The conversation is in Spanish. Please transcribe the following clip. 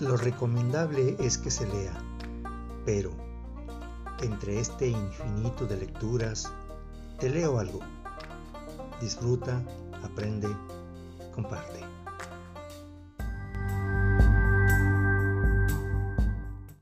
Lo recomendable es que se lea, pero entre este infinito de lecturas, te leo algo. Disfruta, aprende, comparte.